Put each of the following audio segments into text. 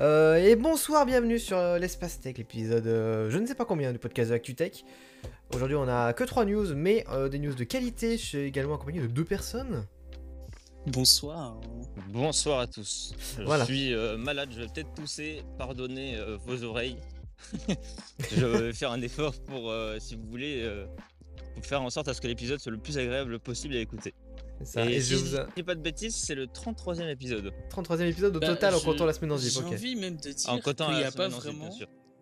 Euh, et bonsoir, bienvenue sur euh, l'Espace Tech, l'épisode euh, je ne sais pas combien du podcast de ActuTech. Aujourd'hui, on a que 3 news, mais euh, des news de qualité. Je suis également accompagné de deux personnes. Bonsoir. Bonsoir à tous. Je Voilà. suis euh, malade, je vais peut-être tousser, pardonnez euh, vos oreilles. je vais faire un effort pour, euh, si vous voulez, euh, pour faire en sorte à ce que l'épisode soit le plus agréable possible à écouter. Ça. Et, Et, si je vous a... dis pas de bêtises, c'est le 33e épisode. 33 e épisode au Bah, total en je- comptant la semaine en zip. J'ai Ok. envie même de dire En qu'il n'y a pas en vraiment,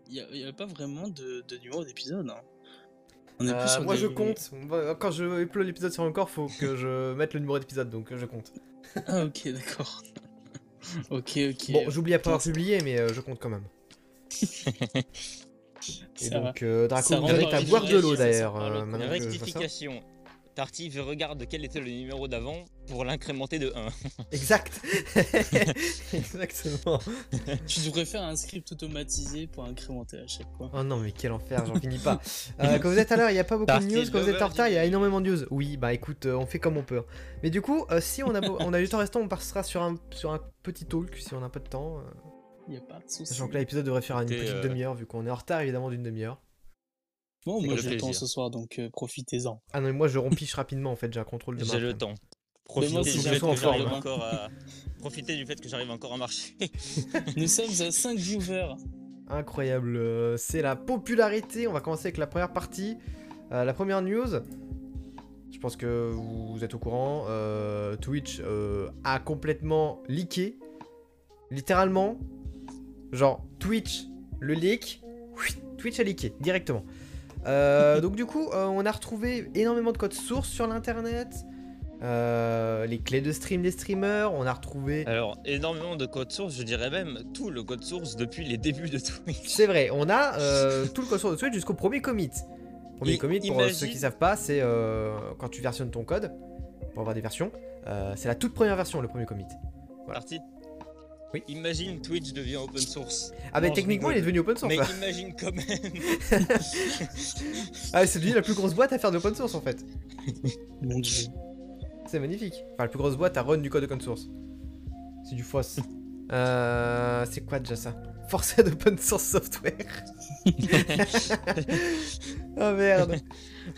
il y a, il y a pas vraiment de, de numéro d'épisode. hein. On est Euh, plus sur moi des- je compte. Quand je upload l'épisode sur encore, faut que je mette le numéro d'épisode, donc je compte. Ah ok d'accord. ok ok. Bon, j'oublie après avoir publié, mais euh, je compte quand même. Et donc, euh, Draco, vous dans à boire de l'eau d'ailleurs. sent euh, je regarde quel était le numéro d'avant pour l'incrémenter de 1. Exact. Exactement. Tu devrais faire un script automatisé pour incrémenter à chaque fois. Oh non, mais quel enfer, j'en finis pas. Euh, quand vous êtes à l'heure, il n'y a pas beaucoup de news. Quand vous êtes en retard, il y a énormément de news. Oui, bah écoute, euh, on fait comme on peut. Mais du coup, euh, si on a, beau- on a du temps restant, on passera sur un, sur un petit talk si on a un peu de temps. euh, Il y a pas de souci. sachant que là, l'épisode devrait faire une petite euh, demi-heure, vu qu'on est en retard évidemment d'une demi-heure. Bon, moi j'ai le temps ce soir donc euh, profitez-en. Ah non, mais moi je rompiche rapidement en fait, j'ai un contrôle de J'ai le marche. temps. Profitez du j'ai fait le temps que en j'arrive forme. encore à... Profitez du fait que j'arrive encore à marcher. Nous sommes à 5 viewers. Incroyable, euh, c'est la popularité. On va commencer avec la première partie. Euh, la première news, je pense que vous êtes au courant, euh, Twitch euh, a complètement leaké. Littéralement, genre Twitch, le leak, Twitch a leaké directement. Euh, donc du coup, euh, on a retrouvé énormément de codes sources sur l'internet. Euh, les clés de stream des streamers, on a retrouvé Alors, énormément de code source, je dirais même tout le code source depuis les débuts de Twitch. C'est vrai, on a tout le code source de Twitch jusqu'au premier commit. Premier commit, pour imagine- ceux qui savent pas, c'est quand tu versionnes ton code, pour avoir des versions, c'est la toute première version, le premier commit. Voilà. Parti. Oui. Imagine Twitch devient open source. Ah bah Non, je techniquement, il est devenu open source. Mais là. imagine quand même. Ah, c'est devenu la plus grosse boîte à faire de open source en fait. Mon dieu. C'est magnifique. Enfin, la plus grosse boîte à run du code open source. C'est du FOSS. Euh, c'est quoi déjà ça? Forcé d'open source software. oh merde.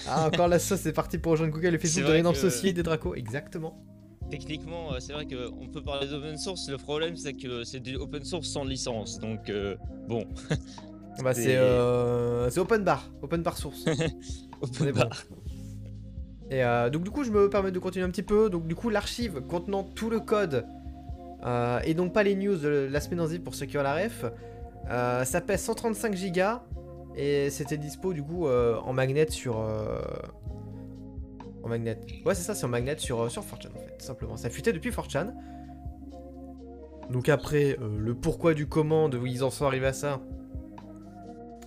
Ah, encore la sauce, c'est parti pour rejoindre Google et Facebook de vrai l'énorme que- associé des Draco. Exactement. Techniquement, euh, c'est vrai qu'on peut parler d'open source. Le problème, c'est que c'est du open source sans licence. Donc, euh, bon, Bah, C'est- euh, c'est open bar, open bar source. Open bon. bar. Et euh, donc du coup, je me permets de continuer un petit peu. Donc du coup, l'archive contenant tout le code et donc pas les news de la semaine en zip pour ceux qui ont la ref, ça pèse 135 gigas et c'était dispo du coup en magnet sur en magnet. Ouais, c'est ça, c'est en magnet sur euh, sur 4chan en fait, simplement. Ça fuitait depuis 4chan. Donc après, euh, le pourquoi du comment, de où ils en sont arrivés à ça,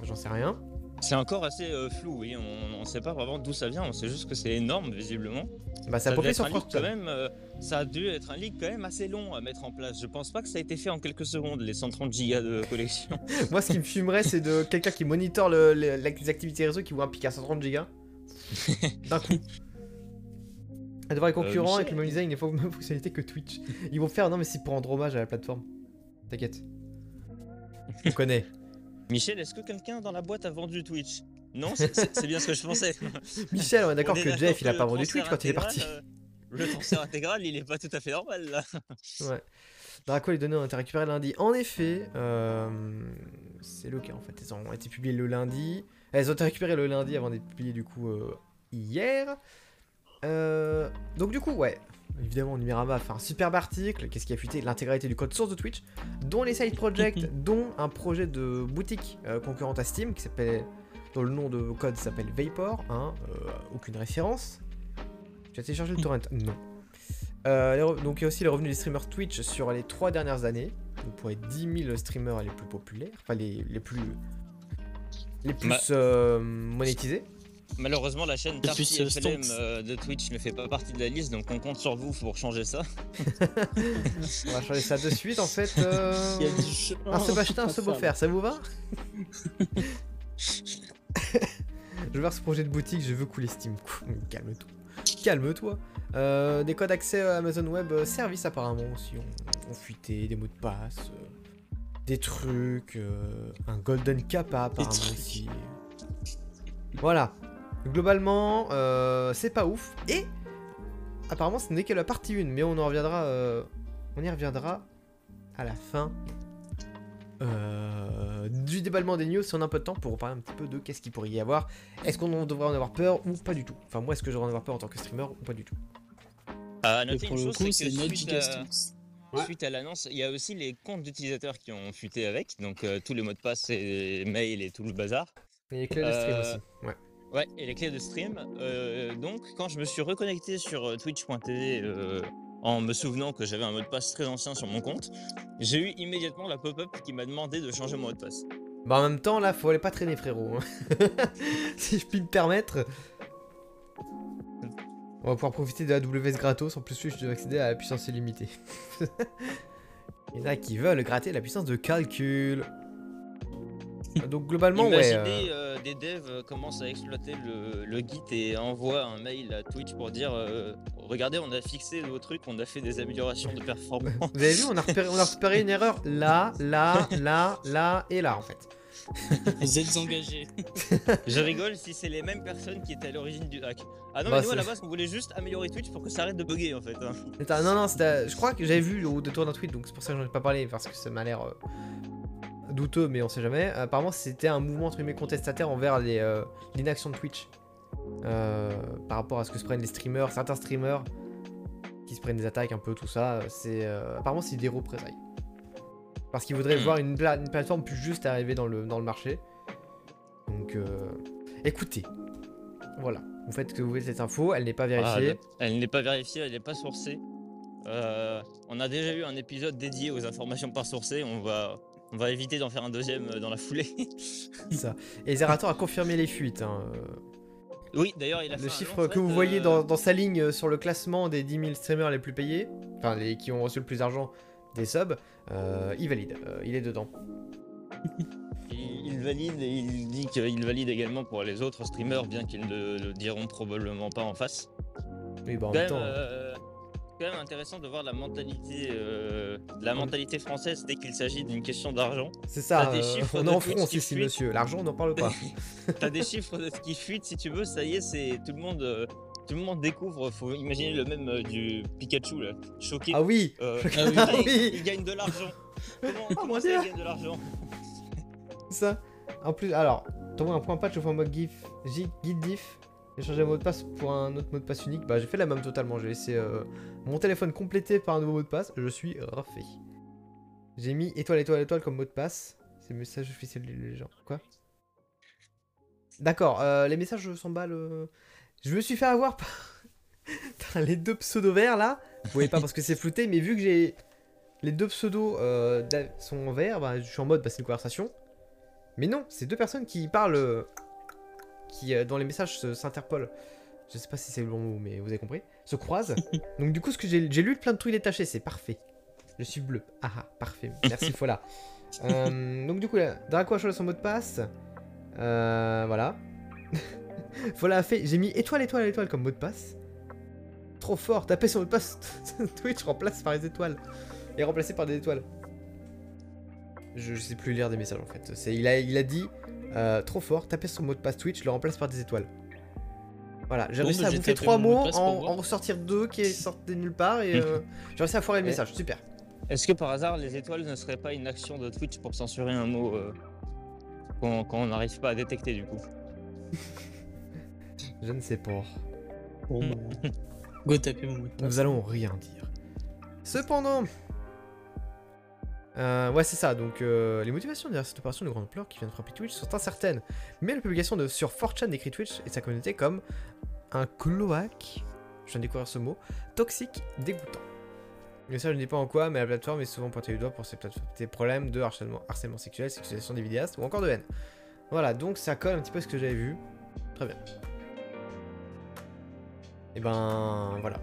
j'en sais rien. C'est encore assez euh, flou, oui. On ne sait pas vraiment d'où ça vient. On sait juste que c'est énorme, visiblement. Bah, ça a popé être sur un leak 4chan. quand même. euh, ça a dû être un leak quand même assez long à mettre en place. Je pense pas que ça a été fait en quelques secondes, les 130 gigas de collection. Moi, ce qui me fumerait, c'est de quelqu'un qui monitore le- le- les activités réseau qui voit un pic à 130 gigas d'un coup. Elle devrait être concurrent Michel. avec le même design et les mêmes fonctionnalités que Twitch. Ils vont faire, non, mais c'est pour rendre hommage à la plateforme. T'inquiète. On connaît. Michel, est-ce que quelqu'un dans la boîte a vendu Twitch? Non, c'est- bien ce que je pensais. Michel, on est d'accord que Jeff, il a pas vendu Twitch quand il est parti. euh, le transfert intégral, il est pas tout à fait normal là. Ouais. Draco, les données ont été récupérées lundi. En effet, euh, c'est le cas en fait. Elles ont été publiées le lundi. Elles ont été récupérées le lundi avant d'être publiées du coup euh, hier. Euh, donc du coup, ouais. Évidemment, Numerama a fait un superbe article. Qu'est-ce qui a fuité L'intégralité du code source de Twitch, dont les side projects, dont un projet de boutique euh, concurrente à Steam qui s'appelle, dont le nom de code s'appelle Vapor. Hein, euh, aucune référence. Tu as téléchargé le torrent Non. Euh, donc il y a aussi les revenus des streamers Twitch sur les trois dernières années. Donc pour les 10 000 streamers les plus populaires, enfin les, les plus les plus euh, monétisés. Malheureusement, la chaîne Tarty FLM euh, de Twitch ne fait pas partie de la liste, donc on compte sur vous pour changer ça. On va changer ça de suite en fait. euh, Il y a du chemin Un se acheter, un à se faire. beau faire, ça vous va? Je veux voir ce projet de boutique, je veux couler Steam. Calme-toi. Calme-toi. Euh, des codes accès à Amazon Web euh, Service apparemment aussi ont, ont fuité, des mots de passe. euh. des trucs, euh, un Golden Kappa apparemment aussi. Voilà. Globalement, euh, c'est pas ouf. Et apparemment, ce n'est que la partie 1, mais on en reviendra. euh, on y reviendra à la fin euh, du déballement des news si on a un peu de temps pour parler un petit peu de qu'est-ce qu'il pourrait y avoir. Est-ce qu'on en devrait en avoir peur ou pas du tout? Enfin, moi, est-ce que j'aurais en avoir peur en tant que streamer ou pas du tout? À Et noter pour une le chose, coup, c'est que suite à, Castings. Ouais. suite à l'annonce, il y a aussi les comptes d'utilisateurs qui ont fuité avec, donc euh, tous les mots de passe et mails et tout le bazar. Et les clés de stream Euh, aussi. Ouais. Ouais, et les clés de stream. Euh, donc, quand je me suis reconnecté sur euh, twitch.tv euh, en me souvenant que j'avais un mot de passe très ancien sur mon compte, j'ai eu immédiatement la pop-up qui m'a demandé de changer mon mot de passe. Bah en même temps, là, faut aller pas traîner, frérot. hein. si je puis me permettre. On va pouvoir profiter de AWS gratos. En plus, je dois accéder à la puissance illimitée. Il y en a qui veulent gratter la puissance de calcul. Donc globalement, ouais. Imaginez euh, euh, des devs euh, commencent à exploiter le, le Git et envoient un mail à Twitch pour dire euh, Regardez, on a fixé vos trucs, on a fait des améliorations de performance. Vous avez vu, on a, repéré, on a repéré une erreur là, là, là, là et là en fait. Vous êtes engagés. Je rigole si c'est les mêmes personnes qui étaient à l'origine du hack. Ah non, Bah, mais nous à la base, on voulait juste améliorer Twitch pour que ça arrête de bugger en fait. hein. Attends, non, non, c'était- je crois que j'avais vu au détour d'un tweet, donc c'est pour ça que j'en ai pas parlé, parce que ça m'a l'air euh, douteux, mais on sait jamais. Apparemment, c'était un mouvement entre guillemets contestataire envers euh, l'inaction de Twitch. Euh, par rapport à ce que se prennent les streamers, certains streamers qui se prennent des attaques, un peu tout ça. C'est euh, Apparemment, c'est des représailles. Parce qu'ils voudraient Hmm. voir une, pla- une plateforme plus juste arriver dans le, dans le marché. Donc, écoutez. Voilà. Vous faites ce que vous voulez cette info, elle n'est pas Ah, vérifiée. elle n'est pas vérifiée, elle n'est pas sourcée. On a déjà eu un épisode dédié aux informations pas sourcées, on va, on va éviter d'en faire un deuxième euh, dans la foulée. ça. Et Zerator a confirmé les fuites. hein, euh. oui, d'ailleurs, il a Le chiffre que vous voyez euh, dans, dans sa ligne sur le classement des 10 000 streamers les plus payés, enfin les qui ont reçu le plus d'argent des subs, euh, il valide, euh, il est dedans. Il, il valide et il dit qu'il valide également pour les autres streamers, bien qu'ils ne le diront probablement pas en face. Oui, bah en même même, temps. euh, quand même intéressant de voir la mentalité, euh, la mentalité française dès qu'il s'agit d'une question d'argent. C'est ça, des euh, chiffres on est en France ici, monsieur. L'argent, on n'en parle pas. T'as des chiffres de- qui fuitent si tu veux, ça y est, c'est tout le monde, euh, tout le monde découvre. Faut imaginer le même euh, du Pikachu là, choqué. ah oui Euh, Ah oui. il, Oui. il gagne de l'argent. Comment, comment mon ça, il gagne de l'argent ça. En plus, alors, t'envoies un point patch au format GIF, J- et changer le mot de passe pour un autre mot de passe unique. Bah, j'ai fait la même totalement. J'ai laissé euh, mon téléphone complété par un nouveau mot de passe. Je suis refait. J'ai mis étoile, étoile, étoile comme mot de passe. C'est le message officiel des gens. Quoi? D'accord, euh, les messages s'emballent. euh. Je me suis fait avoir par les deux pseudos verts là. Vous voyez pas parce que c'est flouté, mais vu que j'ai les deux pseudos euh, sont en vert, bah, je suis en mode bah, c'est une conversation. Mais non, c'est deux personnes qui parlent, qui euh, dans les messages s'interpolent. Je sais pas si c'est le bon mot, mais vous avez compris. Se croisent. Donc du coup, ce que j'ai lu plein de trucs détachés, c'est parfait. Je suis bleu. Ah ah, parfait. Merci Fola. Euh, donc du coup, là, Draco a changé son mot de passe. Euh, voilà. Fola a fait. J'ai mis étoile, étoile, étoile comme mot de passe. Trop fort. Tapez son mot de passe. Twitch remplace par les étoiles. Et remplacé par des étoiles. Je, je sais plus lire des messages en fait. C'est, il, a, il a dit euh, trop fort, tapez son mot de passe Twitch, le remplace par des étoiles. Voilà, j'ai réussi à bouffer tapé trois mots, en, en ressortir deux qui sortent de nulle part et euh, j'ai réussi à foirer le Et- message, super. Est-ce que par hasard, les étoiles ne seraient pas une action de Twitch pour censurer un mot euh, qu'on n'arrive pas à détecter du coup? Je ne sais pas. Bon, bah, Go taper mon mot de passe. Nous allons rien dire. Cependant. Euh, ouais, c'est ça. Donc, euh, les motivations derrière cette opération de grande ampleur qui vient de frapper Twitch sont incertaines. Mais la publication de, sur 4chan décrit Twitch et sa communauté comme un cloaque, je viens de découvrir ce mot, toxique, dégoûtant. Le message ne dit pas en quoi, mais la plateforme est souvent pointée du doigt pour ses, ses problèmes de harcèlement, harcèlement sexuel, sexualisation des vidéastes ou encore de haine. Voilà, donc ça colle un petit peu à ce que j'avais vu. Très bien. Et ben voilà.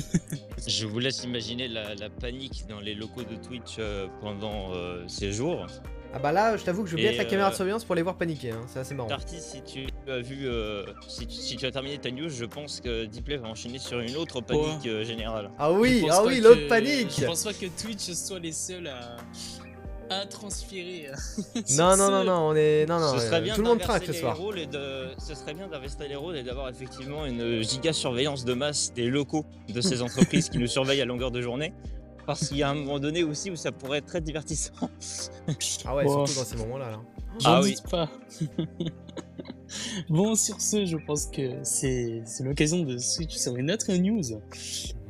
Je vous laisse imaginer la, la panique dans les locaux de Twitch euh, pendant euh, ces jours. Ah bah là, je t'avoue que je vais bien être la caméra de euh, surveillance pour les voir paniquer, hein. c'est assez marrant. Darty, si tu as vu, euh, si, tu, si tu as terminé ta news, je pense que Deeplay va enchaîner sur une autre panique euh, générale. Ah oui, ah oui, l'autre panique Je pense pas que Twitch soit les seuls à, à transpirer. Non, non, non, non, on est. Non, non, ce serait bien tout le monde traque ce soir. rôles et de... Ce serait bien d'investir les rôles et d'avoir effectivement une giga surveillance de masse des locaux de ces entreprises qui nous surveillent à longueur de journée. Parce qu'il y a un moment donné aussi où ça pourrait être très divertissant. Ah ouais, surtout dans ces moments-là. Là. Ah oui. pas. bon, sur ce, je pense que c'est l'occasion de switch sur une autre news.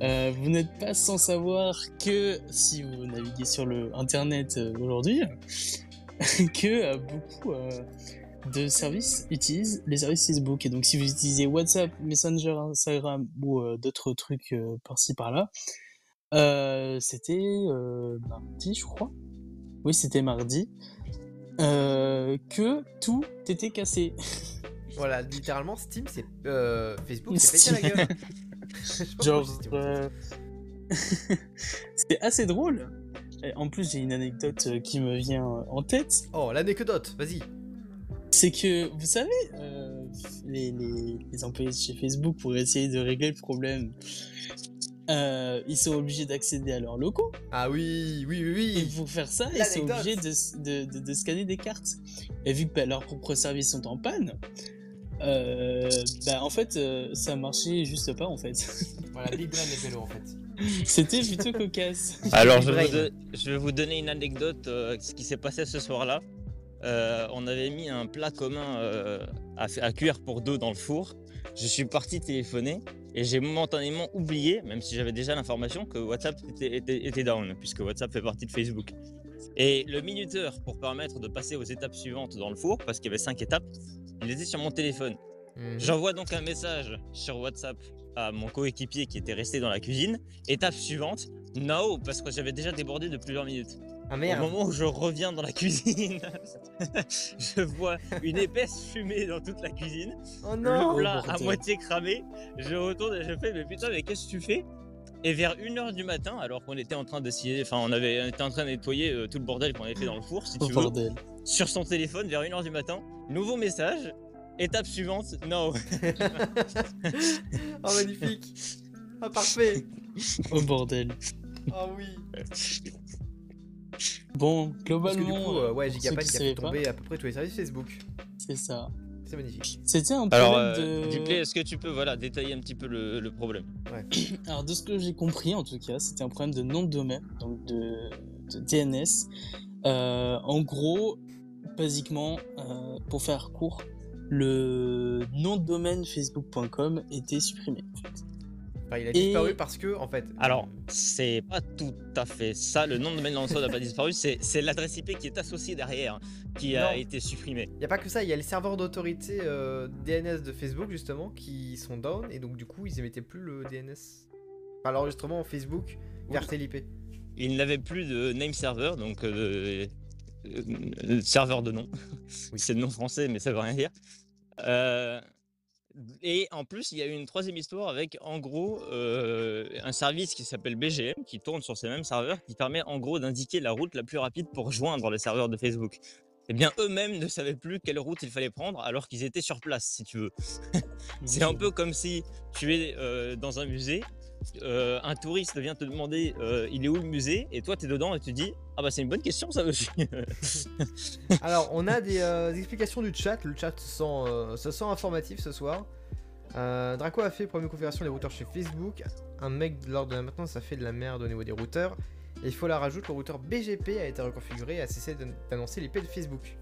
Euh, vous n'êtes pas sans savoir que si vous naviguez sur le internet euh, aujourd'hui, que euh, beaucoup de services utilisent les services Facebook. Et donc, si vous utilisez WhatsApp, Messenger, Instagram ou d'autres trucs par-ci par-là, c'était mardi, je crois. Oui, c'était mardi. Euh, que tout était cassé. Voilà, littéralement, Steam, c'est. euh, Facebook, c'est pété la gueule. Genre, euh, c'était assez drôle. Et en plus, j'ai une anecdote qui me vient en tête. Oh, l'anecdote, vas-y. C'est que, vous savez, euh, les, les, les employés de chez Facebook, pour essayer de régler le problème, euh, ils sont obligés d'accéder à leurs locaux. Ah oui, oui, oui, Et oui. pour faire ça, ils sont obligés de, de, de- de scanner des cartes. Et vu que bah, leurs propres services sont en panne, euh, bah, en fait, euh, ça marchait juste pas en fait. Voilà, Big Brain et Pélo en fait. C'était plutôt cocasse. Alors, je vais, vous don- je vais vous donner une anecdote, euh, ce qui s'est passé ce soir-là. Euh, on avait mis un plat commun euh, à, à cuire pour deux dans le four. Je suis parti téléphoner et j'ai momentanément oublié, même si j'avais déjà l'information, que WhatsApp était, était- était down, puisque WhatsApp fait partie de Facebook. Et le minuteur, pour permettre de passer aux étapes suivantes dans le four, parce qu'il y avait cinq étapes, il était sur mon téléphone. Mhm. J'envoie donc un message sur WhatsApp à mon coéquipier qui était resté dans la cuisine. Étape suivante, no, parce que j'avais déjà débordé de plusieurs minutes. Ah Au merde. moment où je reviens dans la cuisine, je vois une épaisse fumée dans toute la cuisine, Oh le non. plat à moitié cramé. Je retourne et je fais, mais putain, mais qu'est-ce que tu fais? Et vers 1h du matin, alors qu'on était en train d'essayer, enfin, on avait on était en train de nettoyer euh, tout le bordel qu'on avait fait dans le four, si Oh tu veux, bordel. sur son téléphone vers 1h du matin, nouveau message. Étape suivante, no. Oh magnifique. Ah parfait. Oh bordel. Oh oui. Bon, Parce globalement, que du coup, euh, ouais, qui qui a fait tomber à peu près tous les services Facebook. pas, c'est ça. C'est magnifique. C'était un Alors, problème euh, de... Duplay, est-ce que tu peux voilà, détailler un petit peu le, le problème? Alors, de ce que j'ai compris, en tout cas, c'était un problème de nom de domaine, donc de, de DNS. Euh, en gros, basiquement, euh, pour faire court, le nom de domaine facebook.com était supprimé. en fait. Enfin, il a Et- disparu parce que, en fait. Alors, c'est pas tout à fait ça. Le nom de domaine lanceur n'a pas disparu. C'est l'adresse IP qui est associée derrière qui a été supprimée. Il n'y a pas que ça, il y a les serveurs d'autorité euh, DNS de Facebook justement qui sont down et donc du coup ils émettaient plus le DNS. Enfin l'enregistrement en Facebook vers TLIP. Il n'avait plus de name server, donc euh, euh, serveur de nom. Oui. C'est le nom français, mais ça veut rien dire. Euh, et en plus, il y a eu une troisième histoire avec, en gros, euh, un service qui s'appelle BGM, qui tourne sur ces mêmes serveurs, qui permet en gros d'indiquer la route la plus rapide pour joindre les serveurs de Facebook. Eh bien, eux-mêmes ne savaient plus quelle route il fallait prendre alors qu'ils étaient sur place, si tu veux. C'est un peu comme si tu es euh, dans un musée, euh, un touriste vient te demander euh, il est où le musée, et toi tu es dedans et tu dis ah bah c'est une bonne question ça aussi. Alors on a des, euh, des explications du chat, le chat se sent, se sent informatif ce soir. Draco a fait de configuration des routeurs chez Facebook. Un mec lors de la maintenance a fait de la merde au niveau des routeurs. Et il faut la rajouter, le routeur BGP a été reconfiguré et a cessé d'an- d'annoncer l'IP de Facebook.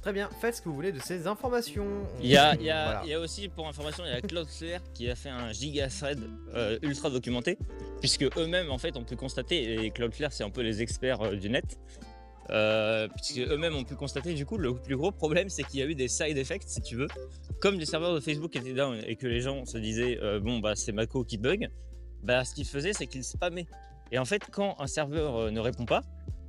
Très bien, faites ce que vous voulez de ces informations. Il y a, il y a- Voilà. il y a aussi pour information il y a Cloudflare qui a fait un giga thread euh, ultra documenté puisque eux-mêmes en fait ont pu constater et Cloudflare c'est un peu les experts euh, du net. Euh, puisque eux-mêmes ont pu constater du coup le plus gros problème c'est qu'il y a eu des side effects si tu veux comme les serveurs de Facebook étaient down et que les gens se disaient bon bah c'est Mako qui bug bah ce qu'ils faisaient c'est qu'ils spammaient et en fait quand un serveur ne répond pas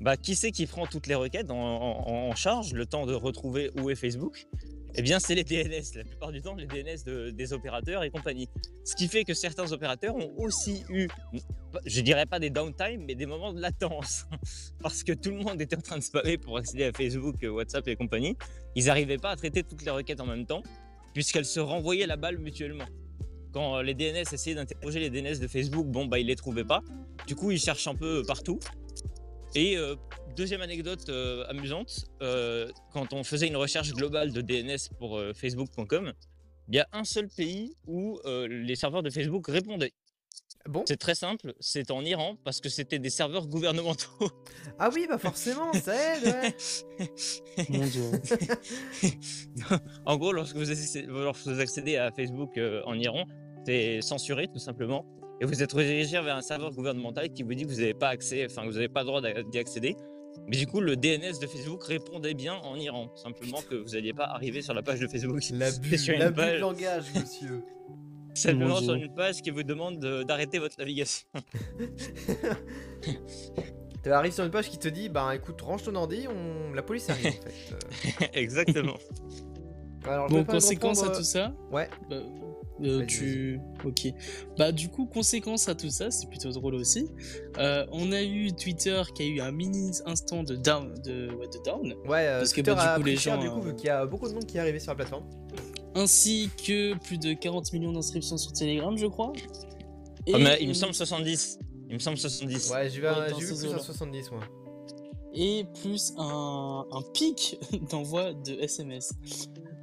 bah qui c'est qui prend toutes les requêtes en, charge le temps de retrouver où est Facebook? Eh bien, c'est les DNS, la plupart du temps, les DNS de- des opérateurs et compagnie. Ce qui fait que certains opérateurs ont aussi eu, je dirais pas des downtime, mais des moments de latence. Parce que tout le monde était en train de spammer pour accéder à Facebook, WhatsApp et compagnie. Ils n'arrivaient pas à traiter toutes les requêtes en même temps, puisqu'elles se renvoyaient la balle mutuellement. Quand les DNS essayaient d'interroger les DNS de Facebook, bon, bah, ils les trouvaient pas. Du coup, ils cherchent un peu partout. Et euh, deuxième anecdote euh, amusante, euh, quand on faisait une recherche globale de DNS pour euh, Facebook.com, il y a un seul pays où euh, les serveurs de Facebook répondaient. Bon? C'est très simple, c'est en Iran parce que c'était des serveurs gouvernementaux. Ah oui, bah forcément, ça aide, ouais. Mon dieu. en gros, lorsque vous, accédez, à Facebook euh, en Iran, c'est censuré tout simplement. Et vous êtes redirigé vers un serveur gouvernemental qui vous dit que vous n'avez pas accès, enfin que vous n'avez pas le droit d'y accéder. Mais du coup, le DNS de Facebook répondait bien en Iran. Simplement que vous n'alliez pas arriver sur la page de Facebook. L'abus, une l'abus de page. langage, monsieur. Simplement sur une page qui vous demande de- d'arrêter votre navigation. Tu arrives sur une page qui te dit, bah écoute, range ton ordi, on... la police arrive en fait. Euh, Exactement. Alors, Bon, conséquence à tout ça. Ouais. Bah, euh, tu. Ok. Bah, du coup, conséquence à tout ça, c'est plutôt drôle aussi. Euh, on a eu Twitter qui a eu un mini instant de down. De, ouais, de down Ouais, euh, Parce que, bah, du a coup, les cher, gens, du coup, euh, vu qu'il y a beaucoup de monde qui est arrivé sur la plateforme. ainsi que plus de 40 millions d'inscriptions sur Telegram, je crois. Et Ah, mais il me on- semble 70. Il me semble 70. Ouais, j'ai vu, un- Ouais, vu plus eaux-là. 70, moi. Et plus un, un pic d'envoi de SMS.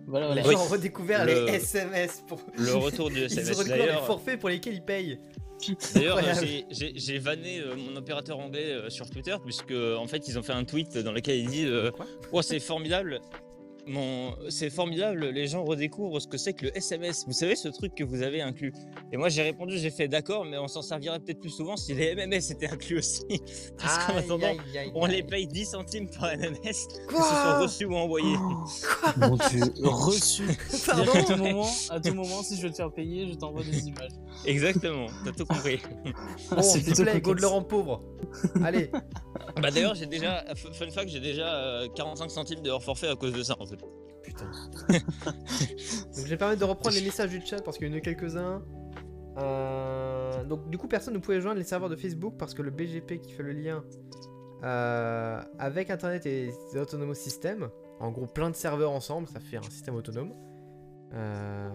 Voilà, Les voilà. Oui. gens ont redécouvert Le- les SMS pour. Le retour du Ils ont SMS. redécouvert les forfaits pour lesquels ils payent. D'ailleurs, j'ai- vanné euh, mon opérateur anglais euh, sur Twitter, puisque en fait, ils ont fait un tweet dans lequel ils disent euh, Quoi? Oh, c'est formidable. Mon... C'est formidable, les gens redécouvrent ce que c'est que le SMS. Vous savez, ce truc que vous avez inclus. Et moi, j'ai répondu, j'ai fait d'accord, mais on s'en servirait peut-être plus souvent si les MMS étaient inclus aussi. Parce qu'en attendant, aïe, aïe, on les paye 10 centimes par MMS, que ce soit Quoi reçu ou envoyé. Mon dieu, reçu. Pardon à tout moment, à tout moment, si je veux te faire payer, je t'envoie des images. Exactement, t'as tout compris. Bon, c'est s'il te plutôt plaît, go de le rendre pauvre. Allez, bah d'ailleurs, j'ai déjà, fun fact, j'ai déjà euh, 45 centimes de hors forfait à cause de ça en fait. Putain. donc je vais permettre de reprendre les messages du chat parce qu'il y en a eu quelques-uns. Euh, donc du coup personne ne pouvait joindre les serveurs de Facebook parce que le BGP qui fait le lien euh, avec Internet et les autonomous systems, en gros plein de serveurs ensemble, ça fait un système autonome. Euh,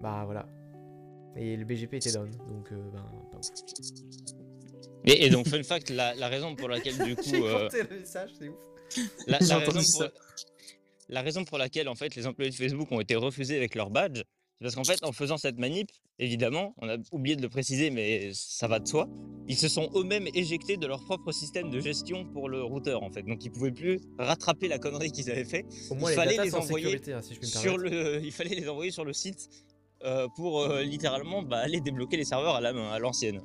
bah voilà. Et le BGP était down, donc euh, ben, pas ouf. Et, et donc, fun fact, la, la raison pour laquelle du coup, J'ai euh, compté le message, c'est ouf. la, raison pour, la raison pour laquelle en fait les employés de Facebook ont été refusés avec leur badge, c'est parce qu'en fait en faisant cette manip, évidemment, on a oublié de le préciser, mais ça va de soi, ils se sont eux-mêmes éjectés de leur propre système de gestion pour le routeur en fait, donc ils pouvaient plus rattraper la connerie qu'ils avaient fait. Au moins Il les fallait les en envoyer sécurité, hein, si je Sur le, il fallait les envoyer sur le site euh, pour euh, littéralement bah, aller débloquer les serveurs à la main, à l'ancienne.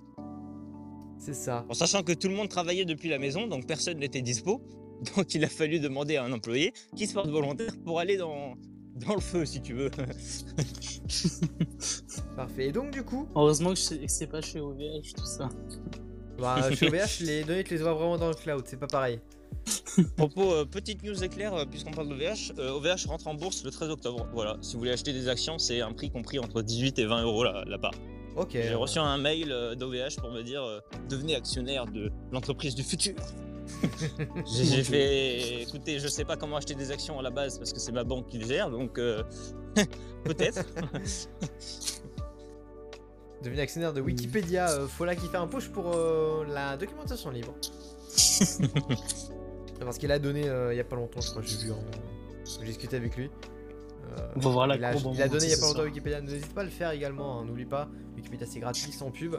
C'est ça. En sachant que tout le monde travaillait depuis la maison, donc personne n'était dispo. Donc il a fallu demander à un employé qui se porte volontaire pour aller dans, dans le feu, si tu veux. Parfait. Et donc du coup, Heureusement que je sais- que c'est pas chez OVH, tout ça. bah, chez OVH, les données tu les vois vraiment dans le cloud, c'est pas pareil. Propos, euh, petite news éclair, euh, puisqu'on parle d'OVH, euh, OVH rentre en bourse le 13 octobre. Voilà, si vous voulez acheter des actions, c'est un prix compris entre 18 et 20 euros la, la part. Ok. J'ai reçu un mail euh, d'OVH pour me dire euh, devenez actionnaire de l'entreprise du futur. J'ai fait écoutez, je sais pas comment acheter des actions à la base parce que c'est ma banque qui les gère, donc euh, peut-être. Devenu actionnaire de Wikipédia, euh, Fola qui fait un push pour euh, la documentation libre. Parce qu'il a donné euh, il y a pas longtemps, je crois, j'ai vu, en... j'ai discuté avec lui. Euh, On va voir la il a, courbe en il a donné il y a pas longtemps. Wikipédia, n'hésite pas à le faire également, hein, n'oublie pas, Wikipédia c'est gratuit, sans pub.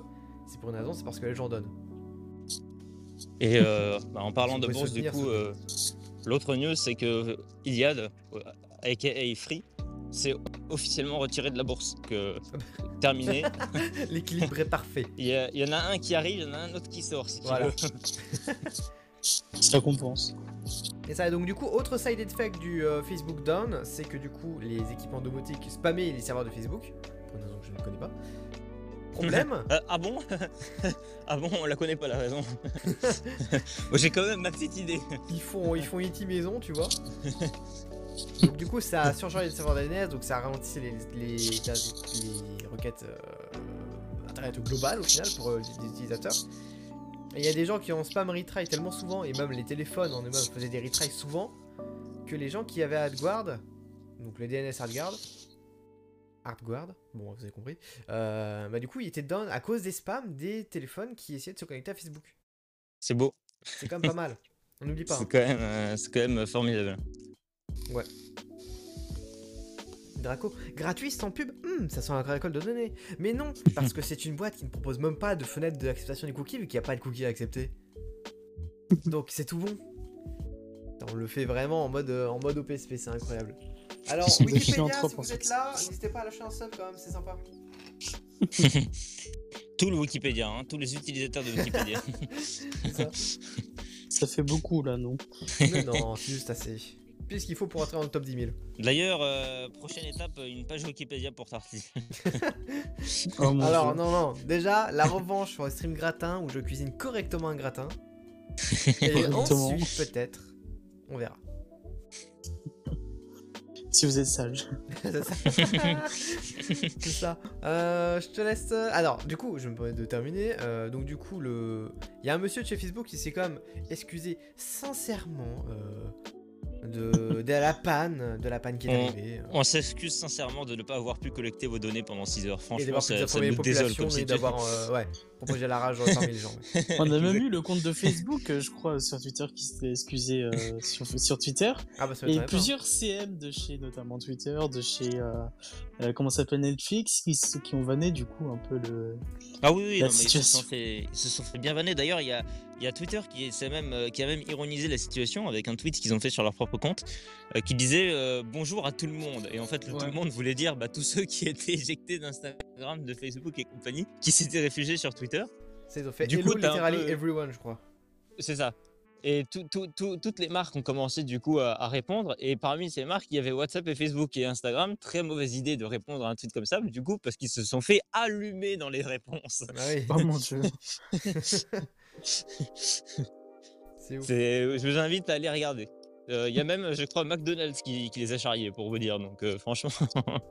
C'est pour une raison, c'est parce que les gens donnent. Et euh, bah, en parlant de bourse, du coup, euh, l'autre news, c'est que Iliad, euh, aka Free, s'est officiellement retiré de la bourse. Que terminé. L'équilibre est parfait. Il y, a- il y en a un qui arrive, il y en a un autre qui sort. Si Voilà. Ça compense. Et ça, donc du coup, autre side effect du euh, Facebook Down, c'est que du coup, les équipements domotiques spammaient les serveurs de Facebook, pour une raison que je ne connais pas. Problème Euh, ah bon Ah bon, on la connaît pas la raison. Moi, J'ai quand même ma petite idée. ils font, ils font IT maison, tu vois. Donc du coup, ça a surchargé les serveurs DNS, donc ça a ralenti les, les, les requêtes euh, internet globales au final pour euh, les utilisateurs. Et il y a des gens qui ont spam retry tellement souvent, et même les téléphones en eux-mêmes faisaient des retries souvent, que les gens qui avaient AdGuard, donc le DNS AdGuard, AdGuard, bon vous avez compris, euh, bah du coup ils étaient down à cause des spams des téléphones qui essayaient de se connecter à Facebook. C'est beau. C'est quand même pas mal. On n'oublie pas. C'est hein. quand, même, euh, c'est quand même formidable. Draco, gratuit sans pub Hmm, Ça sent la récolte de données. Mais non, parce que c'est une boîte qui ne propose même pas de fenêtre d'acceptation des cookies vu qu'il n'y a pas de cookies à accepter. Donc c'est tout bon. On le fait vraiment en mode, euh, en mode OPSP, c'est incroyable. Alors, Wikipédia, si vous êtes là, n'hésitez pas à lâcher un sub quand même, c'est sympa. Tout le Wikipédia, hein, tous les utilisateurs de Wikipédia. Ça. Ça fait beaucoup là, non? Mais non, juste assez. Puis ce qu'il faut pour entrer dans le top 10 000. D'ailleurs, euh, prochaine étape, une page Wikipédia pour Tarty. Oh, Alors, Dieu. non, non, déjà, la revanche sur le stream gratin où je cuisine correctement un gratin. Et ensuite, peut-être, on verra. Si vous êtes sage. C'est ça. C'est ça. Euh, je te laisse. Alors, du coup, je me permets de terminer. Euh, donc, du coup, le, il y a un monsieur de chez Facebook qui s'est quand même excusé sincèrement euh, de, de la panne, de la panne qui est On- arrivée. euh, On s'excuse sincèrement de ne pas avoir pu collecter vos données pendant 6 heures. Franchement, ça, ça nous désole comme situation. euh, ouais, propagé la rage parmi les gens. On a même eu le compte de Facebook, euh, je crois, sur Twitter qui s'était excusé euh, sur, sur Twitter. Ah bah ça Et pas. plusieurs CM de chez notamment Twitter, de chez euh, euh, comment ça s'appelle Netflix, qui, qui ont vanné du coup un peu le. Ah oui, oui, La non, mais ils, se situation. sont fait, ils se sont fait bien vanner. D'ailleurs, il y a, il y a Twitter qui, est, même, qui a même ironisé la situation avec un tweet qu'ils ont fait sur leur propre compte euh, qui disait euh, bonjour à tout le monde. Et en fait, le tout le monde voulait dire bah, tous ceux qui étaient éjectés d'Instagram, de Facebook et compagnie, qui s'étaient réfugiés sur Twitter. C'est fait Du Hello coup, t'as un literally peu- everyone, je crois. C'est ça. Et tout- tout- tout- toutes les marques ont commencé du coup à, à répondre. Et parmi ces marques, il y avait WhatsApp et Facebook et Instagram. Très mauvaise idée de répondre à un tweet comme ça, du coup, parce qu'ils se sont fait allumer dans les réponses. Ah oui. Oh mon dieu. C'est ouf. C'est- Je vous invite à aller regarder. Euh, Il y a même, je crois, McDonald's qui, qui les a charriés pour vous dire. Donc, euh, franchement,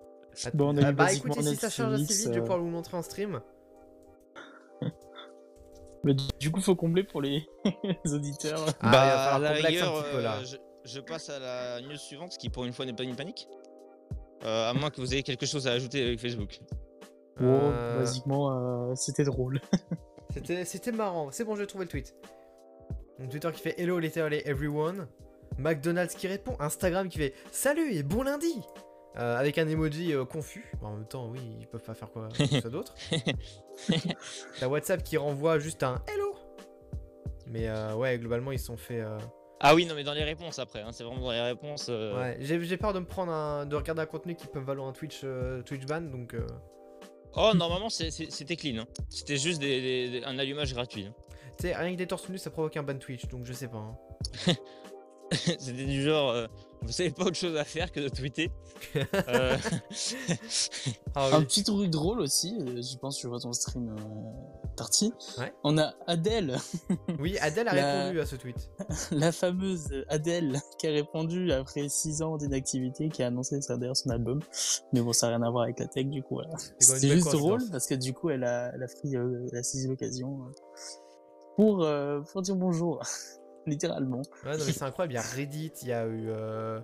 Bon, on a Ah bah basiquement écoutez, si ça charge assez vite, je vais euh, pouvoir vous montrer en stream. Mais du- coup, faut combler pour les, les auditeurs. Ah, il va Bah, falloir blague un petit peu là. euh, je, je passe à la news suivante, ce qui pour une fois n'est pas une panique. Euh, à moins que vous ayez quelque chose à ajouter avec Facebook. Bon, Euh, basiquement, euh, c'était drôle. C'était, marrant. C'est bon, j'ai trouvé le tweet. Donc Twitter qui fait Hello literally everyone. McDonald's qui répond. Instagram qui fait Salut et bon lundi Euh, Avec un emoji euh, confus. Bon, en même temps, oui, ils peuvent pas faire quoi que d'autre. T'as WhatsApp qui renvoie juste un Hello Mais euh, ouais, globalement, ils sont fait. Ah oui, non, mais dans les réponses après, hein, c'est vraiment dans les réponses. Ouais, j'ai, j'ai peur de me prendre un. de regarder un contenu qui peut me valoir un Twitch, Twitch ban donc. Oh, normalement, c'était clean. hein. C'était juste des- des- des- un allumage gratuit. hein. Tu sais, rien que des torses nus, ça provoque un ban Twitch, donc je sais pas. C'était du genre, vous savez pas autre chose à faire que de tweeter. Euh, Ah Un petit truc drôle aussi, euh, j'y pense, je vois ton stream euh, Tarty. Ouais. On a Adèle, Oui, Adèle a La- répondu à ce tweet. la fameuse Adèle, qui a répondu après 6 ans d'inactivité, qui a annoncé ça derrière son album. Mais bon, ça n'a rien à voir avec la tech, du coup. Voilà. C'est juste drôle parce que du coup, elle a, elle a pris euh, la saisi l'occasion euh, pour, euh, pour dire bonjour, littéralement. Ouais, non, mais c'est incroyable. Il y a Reddit, il y a eu. Euh,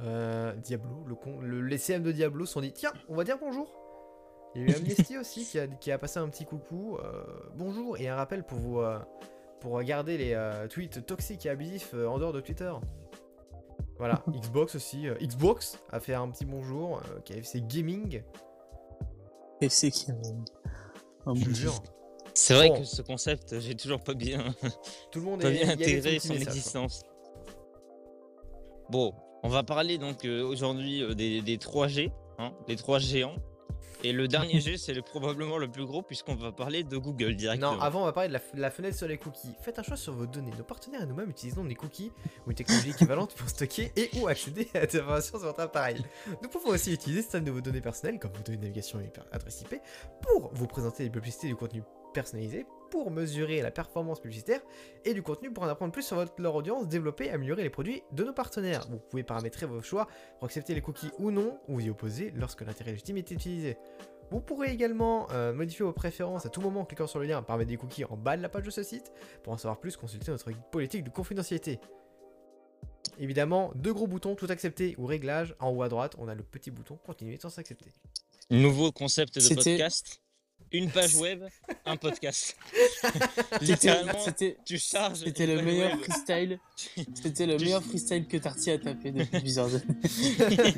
euh, Diablo, le con, le, les CM de Diablo se sont dit tiens, on va dire bonjour. Il y a eu Amnesty aussi qui a, qui a passé un petit coucou. euh, bonjour et un rappel pour vous. pour garder les tweets toxiques et abusifs en dehors de Twitter. Voilà, Xbox aussi. Xbox a fait un petit bonjour. KFC Gaming, FC Gaming. Oh, je jure. C'est vrai Bon. que ce concept, j'ai toujours pas bien, Tout le monde pas est bien intégré son existence. Bon, on va parler donc euh, aujourd'hui euh, des, des 3G, hein, des 3 géants. Et le dernier G, c'est le- probablement le plus gros, puisqu'on va parler de Google directement. Non, avant on va parler de la, fenêtre sur les cookies. Faites un choix sur vos données. Nos partenaires et nous-mêmes utilisons des cookies ou une technologie équivalente pour stocker et ou accéder à des informations sur votre appareil. Nous pouvons aussi utiliser certaines de vos données personnelles, comme vos données de navigation et adresse IP, pour vous présenter des publicités du contenu personnalisé, pour mesurer la performance publicitaire et du contenu pour en apprendre plus sur votre, leur audience, développer et améliorer les produits de nos partenaires. Vous pouvez paramétrer vos choix pour accepter les cookies ou non, ou vous y opposer lorsque l'intérêt légitime est utilisé. Vous pourrez également euh, modifier vos préférences à tout moment en cliquant sur le lien paramètres des cookies en bas de la page de ce site. Pour en savoir plus, consultez notre guide politique de confidentialité. Évidemment, deux gros boutons, tout accepter ou réglage. En haut à droite, on a le petit bouton continuer sans s'accepter. Nouveau concept de podcast. Une page web, un podcast. Littéralement, C'était tu charges. c'était le meilleur web. freestyle. C'était le Tu- meilleur freestyle que Tarty a tapé depuis plusieurs années.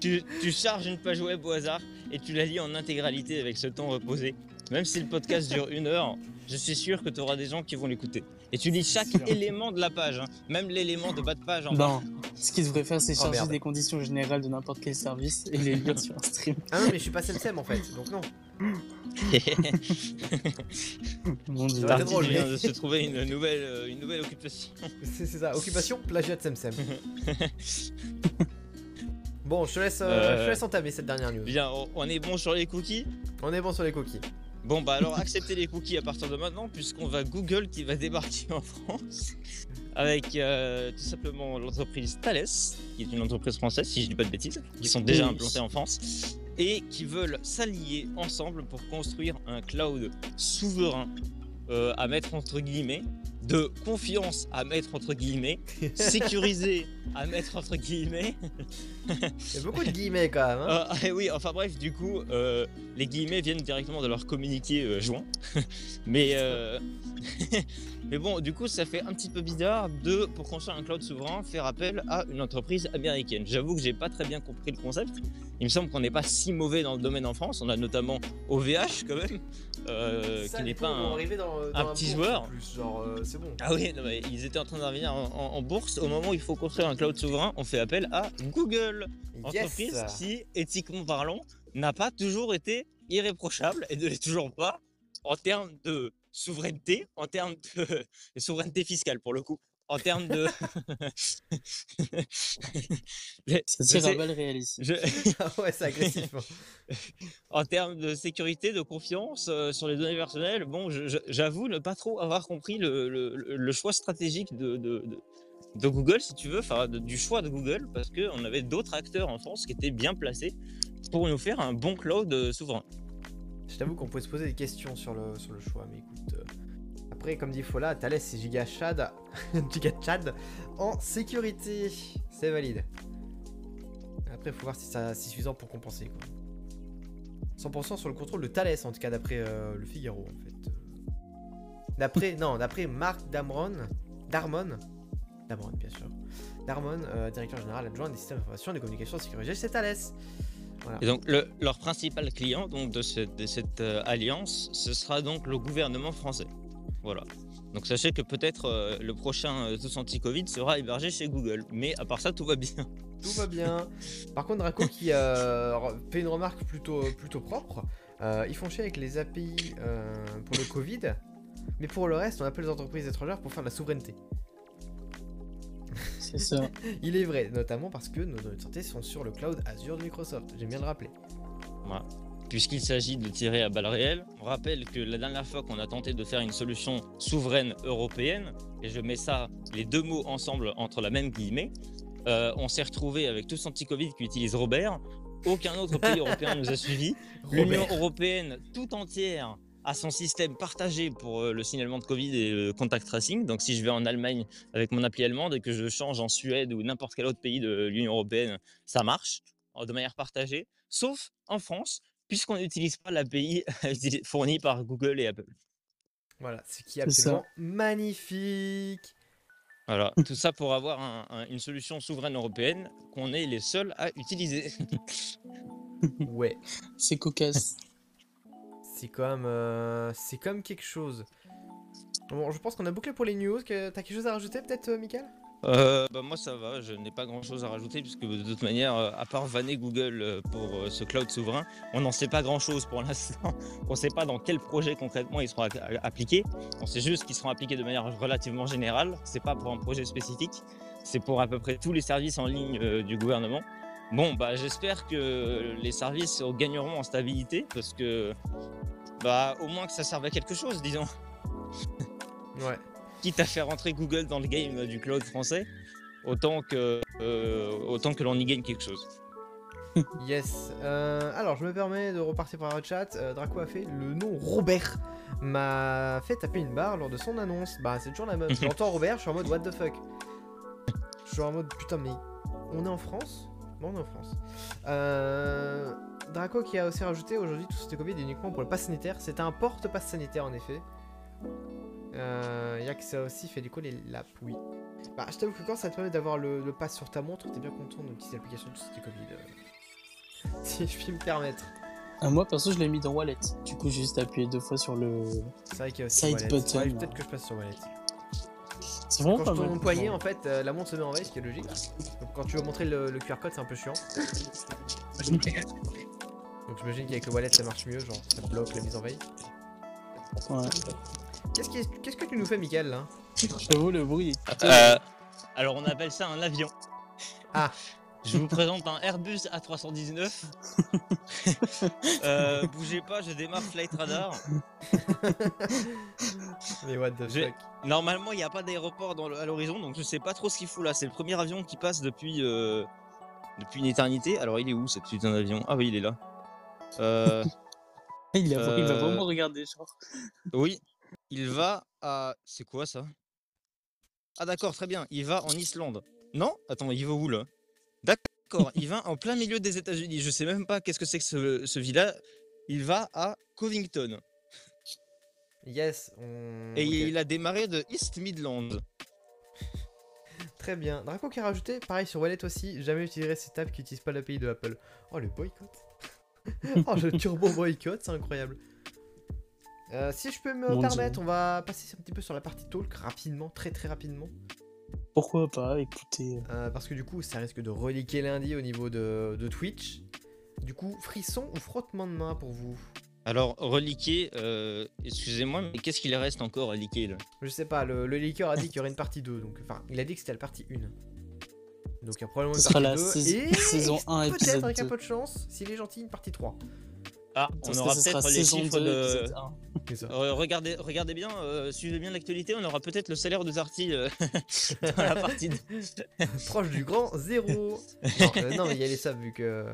tu, tu charges une page web au hasard et tu la lis en intégralité avec ce temps reposé. Même si le podcast dure une heure, je suis sûr que tu auras des gens qui vont l'écouter. Et tu lis chaque élément de la page, hein. même l'élément de bas de page en bas. Non, ce qu'ils devraient faire, c'est Oh, charger merde. des conditions générales de n'importe quel service et les lire sur un stream. Ah non, mais je suis pas SEMSEM en fait, donc non. Mon dieu. Être drôle, vient mais- de se trouver une nouvelle, euh, une nouvelle occupation. C'est c'est ça, occupation, plagiat de SEMSEM. Bon, je te laisse, euh, Euh. je te laisse entamer cette dernière news. Bien, on est bon sur les cookies? On est bon sur les cookies. Bon bah alors acceptez les cookies à partir de maintenant puisqu'on va Google qui va débarquer en France avec euh, tout simplement l'entreprise Thales qui est une entreprise française si je dis pas de bêtises qui sont déjà Oui. implantés en France et qui veulent s'allier ensemble pour construire un cloud souverain euh, à mettre entre guillemets de confiance à mettre entre guillemets sécurisé à mettre entre guillemets Il y a beaucoup de guillemets quand même. Hein. ah, ah, oui, enfin bref, du coup, euh, les guillemets viennent directement de leur communiqué euh, joint. mais, euh, mais bon, du coup, ça fait un petit peu bizarre de, pour construire un cloud souverain, faire appel à une entreprise américaine. J'avoue que j'ai pas très bien compris le concept. Il me semble qu'on n'est pas si mauvais dans le domaine en France. On a notamment OVH quand même, euh, qui n'est pas un. arriver dans, dans un la petit joueur. en Plus, genre, euh, c'est bon. Ah oui, non, mais ils étaient en train d'en revenir en, en- en bourse. Au moment où il faut construire un cloud souverain, on fait appel à Google entreprise Yes. qui, éthiquement parlant, n'a pas toujours été irréprochable et ne l'est toujours pas en termes de souveraineté, en termes de souveraineté fiscale pour le coup, en termes de. Je- Ah ouais, c'est agressif. hein. en termes de sécurité, de confiance euh, sur les données personnelles, bon, j'avoue ne pas trop avoir compris le, le- le- le choix stratégique de, de- de- de Google, si tu veux, enfin du choix de Google, parce qu'on avait d'autres acteurs en France qui étaient bien placés pour nous faire un bon cloud euh, souverain. Je t'avoue qu'on pouvait se poser des questions sur le, sur le choix, mais écoute. euh, Après, comme dit Fola, Thales c'est giga Chad, giga Chad en sécurité. C'est valide. Après, il faut voir si c'est suffisant pour compenser. Quoi. 100% sur le contrôle de Thales, en tout cas, d'après euh, le Figaro, en fait. Euh, D'après, non, d'après Marc Damron, Darmon, Damron, bien sûr. Darmon, euh, directeur général adjoint des systèmes d'information et des communications sécurisées chez Thales. Voilà. Et donc le- leur principal client donc, de, ce- de cette euh, alliance, ce sera donc le gouvernement français. Voilà. Donc sachez que peut-être euh, le prochain euh, tous anti-Covid sera hébergé chez Google. Mais à part ça, tout va bien. Tout va bien. Par contre, Draco qui euh, fait une remarque plutôt, plutôt propre. Euh, ils font chier avec les API euh, pour le Covid. Mais pour le reste, on appelle les entreprises étrangères pour faire de la souveraineté. C'est ça. Il est vrai, notamment parce que nos données de santé sont sur le cloud Azure de Microsoft. J'aime bien le rappeler. Puisqu'il s'agit de tirer à balles réelles, on rappelle que la dernière fois qu'on a tenté de faire une solution souveraine européenne, et je mets ça, les deux mots ensemble entre la même guillemets, euh, on s'est retrouvé avec tous anti-Covid qui utilisent Robert. Aucun autre pays européen nous a suivis. L'Union européenne tout entière a son système partagé pour euh, le signalement de Covid et le contact tracing. Donc si je vais en Allemagne avec mon appli allemande et que je change en Suède ou n'importe quel autre pays de l'Union européenne, ça marche de manière partagée, sauf en France, puisqu'on n'utilise pas l'API fournie par Google et Apple. Voilà, ce qui est absolument magnifique. Voilà, tout ça pour avoir un- un- une solution souveraine européenne qu'on est les seuls à utiliser. Ouais, C'est cocasse. c'est comme, euh, c'est comme quelque chose. Bon, je pense qu'on a bouclé pour les news. que- T'as quelque chose à rajouter peut-être, euh, Michael? Euh, bah moi ça va, je n'ai pas grand chose à rajouter puisque de toute manière, euh, à part vanner Google euh, pour euh, ce cloud souverain, on n'en sait pas grand chose pour l'instant. On ne sait pas dans quel projet concrètement ils seront appliqués. On sait juste qu'ils seront appliqués de manière relativement générale. C'est pas pour un projet spécifique, c'est pour à peu près tous les services en ligne du gouvernement. Bon bah j'espère que les services gagneront en stabilité parce que bah au moins que ça serve à quelque chose, disons. Ouais. Quitte à faire rentrer Google dans le game du cloud français, autant que, euh, autant que l'on y gagne quelque chose. Yes. Euh, alors, je me permets de repartir par le chat. Euh, Draco a fait le nom Robert. M'a fait taper une barre lors de son annonce. Bah, c'est toujours la même. J'entends Robert, je suis en mode what the fuck. Je suis en mode putain, mais on est en France? Bon, on est en France. Euh, Draco qui a aussi rajouté aujourd'hui tout ce Covid est uniquement pour le pass sanitaire. C'est un porte-pass sanitaire en effet. Euh, y a que ça aussi fait du coup les lapes, oui. Bah, je t'avoue que quand ça te permet d'avoir le, le pass sur ta montre, t'es bien content d'une petite application de ce Covid. euh. si je puis me permettre. Ah, moi, perso, je l'ai mis dans Wallet. Du coup, j'ai juste appuyé deux fois sur le. C'est vrai qu'il y a aussi Side Wallet. button, Ouais. Peut-être que je passe sur Wallet. C'est vraiment Quand pas je mon poignet, en fait, euh, la montre se met en veille, ce qui est logique. Donc quand tu veux montrer le, le QR code, c'est un peu chiant. Donc j'imagine qu'avec le wallet, ça marche mieux, genre ça bloque la mise en veille. Ouais. Qu'est-ce qui est- qu'est-ce que tu nous fais, Mickaël, là? J'avoue, le bruit Euh, alors on appelle ça un avion. Ah. Je vous présente un Airbus A319. euh, bougez pas, je démarre Flight Radar. Mais what the fuck? Normalement, il n'y a pas d'aéroport dans le- à l'horizon, donc je sais pas trop ce qu'il fout là. C'est le premier avion qui passe depuis, euh, depuis une éternité. Alors il est où cette putain d'avion? Ah oui, il est là. Euh, Il, a- il va vraiment regarder, genre. oui, il va à. C'est quoi ça? Ah d'accord, très bien. Il va en Islande. Non? Attends, il va où là? D'accord, il va en plein milieu des États-Unis. Je sais même pas qu'est-ce que c'est que ce, ce village. Il va à Covington. Yes, on... Et il a démarré de East Midland. Très bien. Draco qui a rajouté, pareil sur wallet aussi, jamais utiliser cette app qui n'utilise pas l'API de Apple. Oh, le boycott Oh, le turbo boycott, c'est incroyable. Euh, si je peux me Mon permettre, Dieu. on va passer un petit peu sur la partie talk rapidement, très très rapidement. Pourquoi pas Écoutez. Euh, parce que du coup, ça risque de reliquer lundi au niveau de, de Twitch. Du coup, frisson ou frottement de main pour vous? Alors, reliqué, euh, excusez-moi, mais qu'est-ce qu'il reste encore à liquer là? Je sais pas, le, le leaker a dit qu'il y aurait une partie 2, donc enfin, il a dit que c'était la partie 1. Donc il y a probablement une Ce sera partie la 2 sais- et saison 1, peut-être avec un 2. peu de chance, s'il est gentil, une partie 3. Ah, on aura peut-être les chiffres 2, de. épisode 1. C'est ça. Euh, regardez, regardez bien, euh, suivez bien l'actualité, on aura peut-être le salaire de Tarty euh, dans la partie. de- Proche du grand zéro. non, euh, non, mais il y a les subs vu que.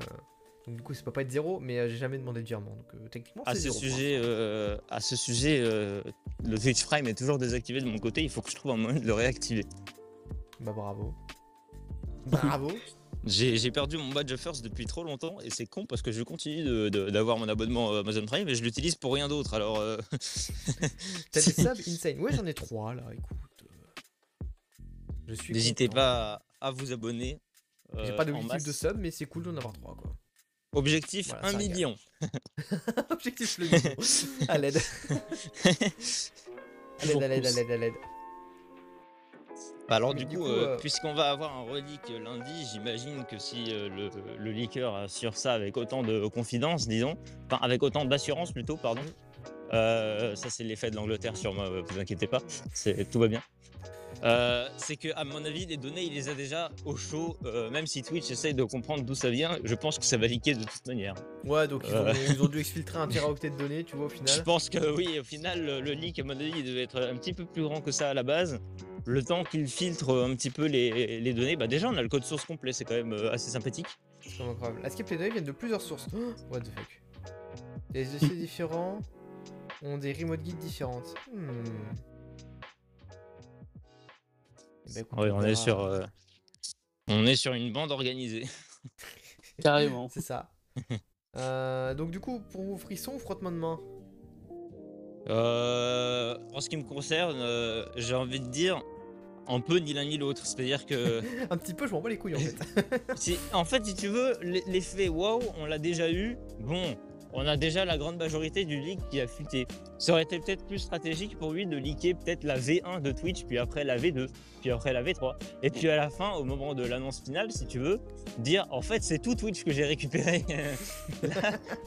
Donc du coup, ça peut pas être zéro, mais euh, j'ai jamais demandé de virement. Donc euh, techniquement, À c'est ce zéro. sujet, euh, à ce sujet, euh, le Twitch Prime est toujours désactivé de mon côté. Il faut que je trouve un moyen de le réactiver. Bah bravo. Bravo. J'ai perdu mon badge first depuis trop longtemps et c'est con parce que je continue d'avoir mon abonnement euh, Amazon Prime et je l'utilise pour rien d'autre. Alors, euh, T'as des subs insane. Ouais, j'en ai trois là, écoute. euh, Je suis. n'hésitez pas à vous abonner. J'ai pas d'objectif de sub, mais c'est cool d'en avoir trois quoi. Objectif Voilà, 1 ça régale. million. Objectif le million. À l'aide. À l'aide, à l'aide, à l'aide, à l'aide. Bah alors du du coup, coup, euh, euh, puisqu'on va avoir un relique lundi, j'imagine que si euh, le, le leaker assure ça avec autant de confidence, disons, enfin avec autant d'assurance plutôt, pardon, euh, ça c'est l'effet de l'Angleterre sur moi, euh, vous inquiétez pas, tout va bien. Euh, c'est que à mon avis, les données, il les a déjà au chaud, euh, même si Twitch essaye de comprendre d'où ça vient, je pense que ça va liquer de toute manière. Ouais, donc ils ont, Euh. ils ont dû exfiltrer un teraoctet de données, tu vois, au Je final. pense que oui, au final, le, le leak, à mon avis, il devait être un petit peu plus grand que ça à la base. Le temps qu'il filtre un petit peu les, les données, bah déjà on a le code source complet, c'est quand même assez sympathique. C'est incroyable. À ce les données viennent de plusieurs sources? Oh, what the fuck. Les dossiers différents ont des remote guides différentes. Hmm. Eh ben, écoute, on est sur, euh, on est sur une bande organisée. Carrément. C'est ça. Euh, donc du coup, pour vous, frisson ou frottement de main Euh, en ce qui me concerne, euh, j'ai envie de dire un peu ni l'un ni l'autre. C'est-à-dire que, Un petit peu, je m'en bats les couilles en fait. si, en fait, si tu veux, l'effet waouh, on l'a déjà eu. Bon, on a déjà la grande majorité du leak qui a fuité. Ça aurait été peut-être plus stratégique pour lui de leaker peut-être la V1 de Twitch, puis après la V2, puis après la V3. Et puis à la fin, au moment de l'annonce finale, si tu veux, dire en fait c'est tout Twitch que j'ai récupéré.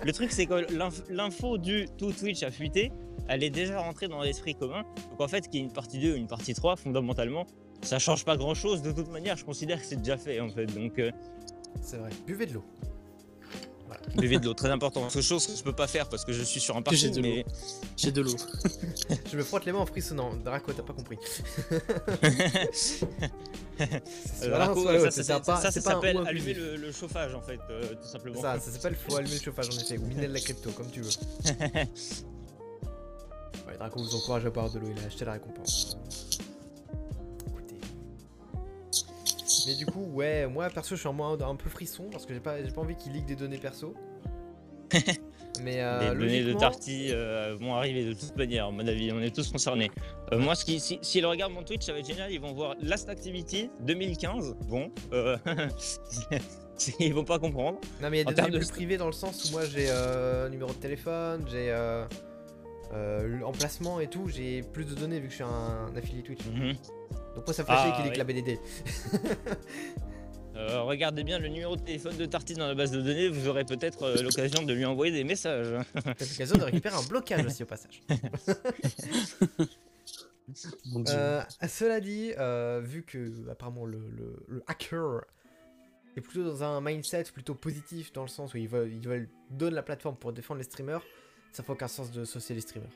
Le truc c'est que l'inf- l'info du tout Twitch a fuité, elle est déjà rentrée dans l'esprit commun. Donc en fait qu'il y ait une partie 2 ou une partie 3, fondamentalement, ça change pas grand chose. De toute manière, je considère que c'est déjà fait en fait. Donc euh, C'est vrai. Buvez de l'eau. Buvez de l'eau, très important. C'est chose que je peux pas faire parce que je suis sur un Que j'ai parking, de l'eau. mais J'ai de l'eau. Je me frotte les mains en frissonnant. Draco, t'as pas compris. Euh, l'autre, ça, ça, c'est ça, pas- ça, s'appelle allumer le chauffage en fait, euh, tout simplement. Ça, ça s'appelle faut allumer le chauffage en effet, ou miner de la crypto, comme tu veux. Ouais, Draco vous encourage à boire de l'eau, il a acheté la récompense. Mais du coup, ouais, moi perso, je suis en mode un peu frisson parce que j'ai pas, j'ai pas envie qu'il leak des données perso. Mais euh, les données de Tarty euh, vont arriver de toute manière, à mon avis, on est tous concernés. Euh, moi, ce qui, si, s'ils regardent mon Twitch, ça va être génial, ils vont voir Last Activity 2015. Bon, euh, ils vont pas comprendre. Non, mais il y a des termes données de plus privées dans le sens où moi j'ai euh, numéro de téléphone, j'ai euh, euh, l'emplacement et tout, j'ai plus de données vu que je suis un affilié Twitch. Mhm. Donc moi ça me fait Ah, chier qu'il oui. la BDD. Euh, regardez bien le numéro de téléphone de Tarty dans la base de données, vous aurez peut-être euh, l'occasion de lui envoyer des messages. L'occasion de récupérer un blocage aussi au passage. Euh, cela dit, euh, vu que apparemment le, le- le hacker est plutôt dans un mindset plutôt positif dans le sens où ils veulent, ils veulent donner la plateforme pour défendre les streamers, ça fait aucun sens de saucer les streamers.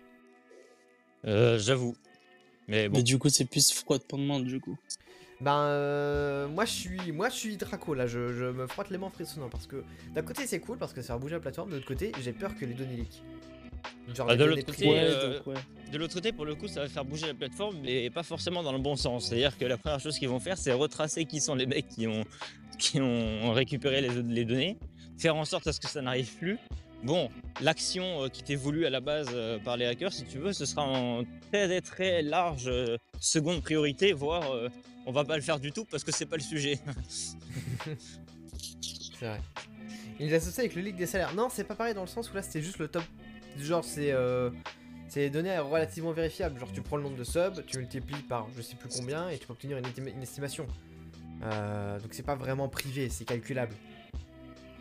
Euh, J'avoue. Mais bon, Mais du coup, c'est plus froidement du coup. Ben euh, moi je suis moi je suis Draco là, je, je me frotte les mains frissonnant parce que d'un côté c'est cool parce que ça va bouger la plateforme, de l'autre côté j'ai peur que les données leak. Genre Ah, les de l'autre côté, euh, ouais. de l'autre côté, pour le coup, ça va faire bouger la plateforme, mais pas forcément dans le bon sens. C'est-à-dire que la première chose qu'ils vont faire, c'est retracer qui sont les mecs qui ont, qui ont récupéré les, les données, faire en sorte à ce que ça n'arrive plus. Bon, l'action euh, qui était voulue à la base euh, par les hackers, si tu veux, ce sera en très très large euh, seconde priorité, voire on va pas le faire du tout parce que c'est pas le sujet. C'est vrai. Ils associent avec le leak des salaires. Non, c'est pas pareil dans le sens où là c'était juste le top. Genre c'est euh, c'est données relativement vérifiables. Genre tu prends le nombre de subs, tu multiplies par je sais plus combien et tu peux obtenir une, estima- une estimation. Donc c'est pas vraiment privé, c'est calculable.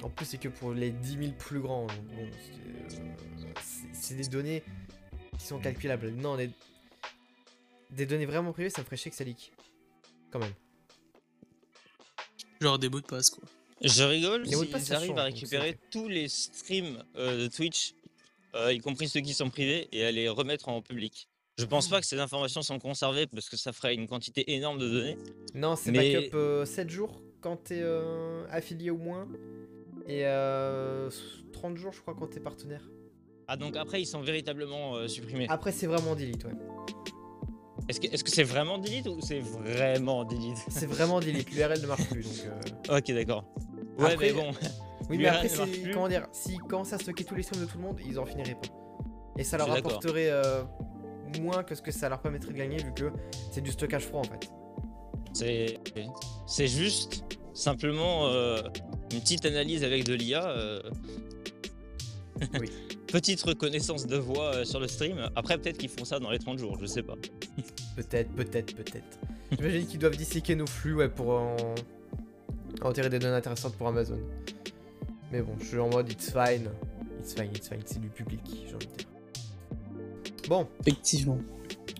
En plus c'est que pour les 10 000 plus grands. bon, c'est, euh, c'est- des données qui sont calculables. Non, des, des données vraiment privées, ça me ferait chier que ça leak. Quand même. Genre des mots de passe quoi. Je rigole s'ils ça arrivent à récupérer tous les streams euh, de Twitch, euh, y compris ceux qui sont privés, et à les remettre en public. Je pense pas que ces informations sont conservées parce que ça ferait une quantité énorme de données. Non, c'est Mais- backup euh, 7 jours quand t'es euh, affilié au moins. Et euh, 30 jours, je crois, quand t'es partenaire. Ah donc après ils sont véritablement euh, supprimés. Après, c'est vraiment delete, ouais. Est-ce que c'est vraiment delete ou c'est vraiment delete? C'est vraiment delete. L'URL ne marche plus, donc. euh, Ok d'accord. Ouais Après, mais bon. Oui, mais après, c'est. Comment dire S'ils commencent à stocker tous les streams de tout le monde, ils en finiraient pas. Et ça leur suis d'accord. apporterait euh, moins que ce que ça leur permettrait de gagner, vu que c'est du stockage froid en fait. C'est c'est juste simplement euh, une petite analyse avec de l'IA. euh, Oui. Petite reconnaissance de voix euh, sur le stream. Après peut-être qu'ils font ça dans les 30 jours, je sais pas. Peut-être, peut-être, peut-être. J'imagine qu'ils doivent disséquer nos flux, ouais, pour en... en tirer des données intéressantes pour Amazon. Mais bon, je suis en mode it's fine. It's fine, it's fine, c'est du public, j'ai envie de dire. Bon, Effectivement.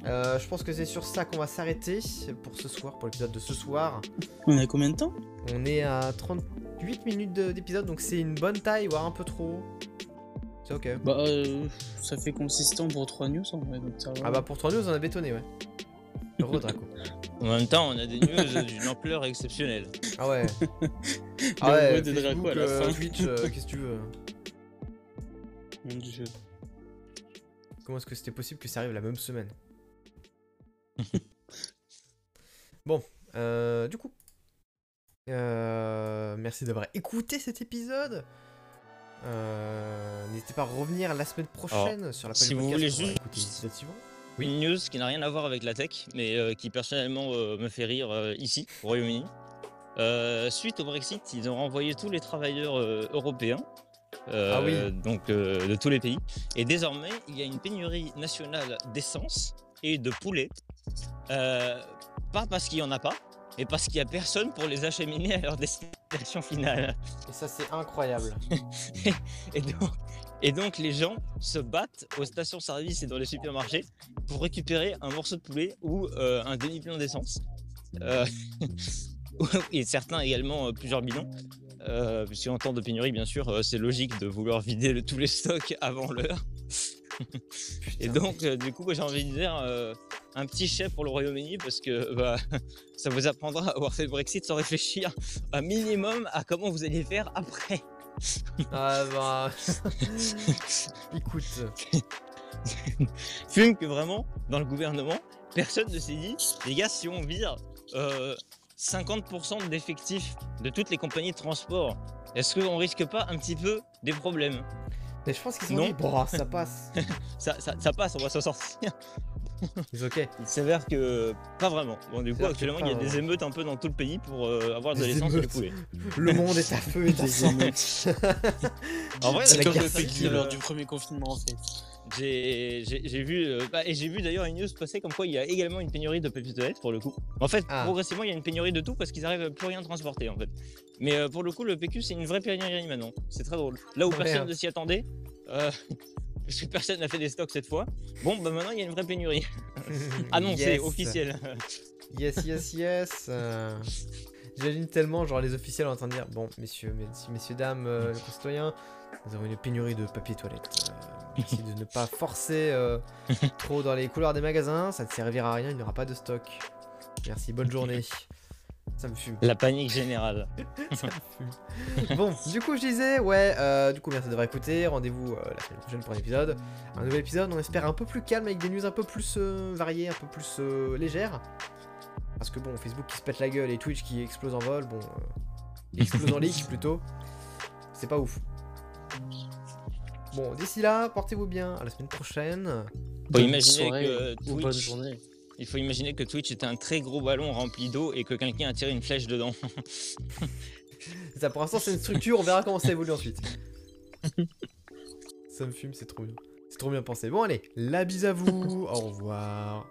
Euh, je pense que c'est sur ça qu'on va s'arrêter pour ce soir, pour l'épisode de ce soir. On a combien de temps On est à 38 minutes de- d'épisode, donc c'est une bonne taille, voire un peu trop. C'est ok. Bah, euh, ça fait consistant pour 3 news en vrai. Donc ça va. Ah bah pour 3 news, on a bétonné, ouais. Heureux Draco. En même temps, on a des news d'une ampleur exceptionnelle. Ah ouais. Ah ouais, de Draco Facebook, à la euh, fin. Twitch, euh, qu'est-ce que tu veux Mon dieu. Comment est-ce que c'était possible que ça arrive la même semaine Bon, euh, du coup, euh, merci d'avoir écouté cet épisode. Euh, N'hésitez pas à revenir la semaine prochaine sur la page si vous voulez juste-. Oui. Une news qui n'a rien à voir avec la tech, mais qui personnellement me fait rire ici, au Royaume-Uni. Suite au Brexit, ils ont renvoyé tous les travailleurs européens, euh, Ah oui. donc euh, de tous les pays. Et désormais, il y a une pénurie nationale d'essence et de poulet. Euh, pas parce qu'il n'y en a pas, mais parce qu'il n'y a personne pour les acheminer à leur destination finale. Et ça, c'est incroyable. Et donc, et donc les gens se battent aux stations-service et dans les supermarchés pour récupérer un morceau de poulet ou euh, un demi-plein d'essence. Euh, et certains également plusieurs bidons. Euh, puisqu'en temps de pénurie, bien sûr, c'est logique de vouloir vider le- tous les stocks avant l'heure. Et donc, euh, du coup, j'ai envie de dire euh, un petit chef pour le Royaume-Uni parce que bah, ça vous apprendra à avoir fait le Brexit sans réfléchir un minimum à comment vous allez faire après. Ah bah. Écoute. fume que vraiment, dans le gouvernement, personne ne s'est dit, les gars, si on vire euh, 50% d'effectifs de toutes les compagnies de transport. Est-ce qu'on risque pas un petit peu des problèmes? Mais je pense qu'ils sont Non. dit, bon, ça passe. ça, ça, ça passe, on va s'en sortir. Ok. Il s'avère que pas vraiment. Bon, du coup, actuellement, il y a des émeutes un peu dans tout le pays pour euh, avoir de Des l'essence et poulets. Le monde est à feu et Des émeutes. En vrai, C'est la comme guerre le euh, du premier confinement en fait. J'ai vu, euh, bah, et j'ai vu d'ailleurs une news passer comme quoi il y a également une pénurie de papier toilette pour le coup. En fait, Ah. progressivement, il y a une pénurie de tout parce qu'ils arrivent à plus rien transporter en fait. Mais euh, pour le coup, le PQ, c'est une vraie pénurie maintenant. C'est très drôle. Là où Oh, personne merde. ne s'y attendait, euh, parce que personne n'a fait des stocks cette fois, bon, bah maintenant il y a une vraie pénurie. Annoncé, Yes. officiel. Yes, yes, yes. euh, J'imagine tellement, genre, les officiels en train de dire Bon, messieurs, messieurs, messieurs dames, les concitoyens, nous avons une pénurie de papier toilette. De ne pas forcer euh, trop dans les couloirs des magasins, ça ne servira à rien, il n'y aura pas de stock. Merci, bonne journée. Ça me fume. La panique générale. Ça me fume. Bon, du coup, je disais, ouais, euh, du coup, merci d'avoir écouté. Rendez-vous euh, la semaine prochaine pour un épisode. Un nouvel épisode, on espère un peu plus calme avec des news un peu plus variées, un peu plus légères. Parce que bon, Facebook qui se pète la gueule et Twitch qui explose en vol, bon, explose en leak plutôt. C'est pas ouf. Bon, d'ici là, portez-vous bien. À la semaine prochaine. Faut Bonne imaginer soirée que ou bonne Twitch- journée. Il faut imaginer que Twitch était un très gros ballon rempli d'eau et que quelqu'un a tiré une flèche dedans. Ça, pour l'instant, c'est une structure, on verra comment ça évolue ensuite. ça me fume, c'est trop bien. C'est trop bien pensé. Bon, allez, la bise à vous. Au revoir.